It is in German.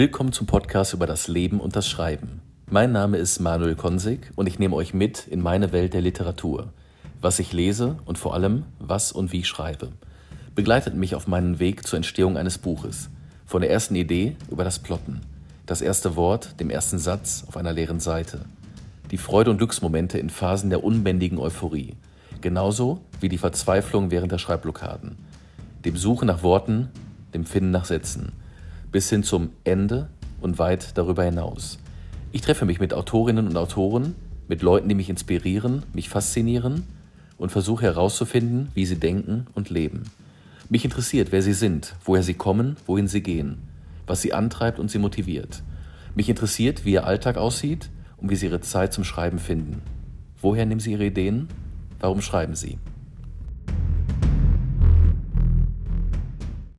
Willkommen zum Podcast über das Leben und das Schreiben. Mein Name ist Manuel Konsig und ich nehme euch mit in meine Welt der Literatur. Was ich lese und vor allem, was und wie ich schreibe. Begleitet mich auf meinen Weg zur Entstehung eines Buches. Von der ersten Idee über das Plotten. Das erste Wort, dem ersten Satz auf einer leeren Seite. Die Freude und Glücksmomente in Phasen der unbändigen Euphorie. Genauso wie die Verzweiflung während der Schreibblockaden. Dem Suchen nach Worten, dem Finden nach Sätzen bis hin zum Ende und weit darüber hinaus. Ich treffe mich mit Autorinnen und Autoren, mit Leuten, die mich inspirieren, mich faszinieren und versuche herauszufinden, wie sie denken und leben. Mich interessiert, wer sie sind, woher sie kommen, wohin sie gehen, was sie antreibt und sie motiviert. Mich interessiert, wie ihr Alltag aussieht und wie sie ihre Zeit zum Schreiben finden. Woher nehmen sie ihre Ideen? Warum schreiben sie?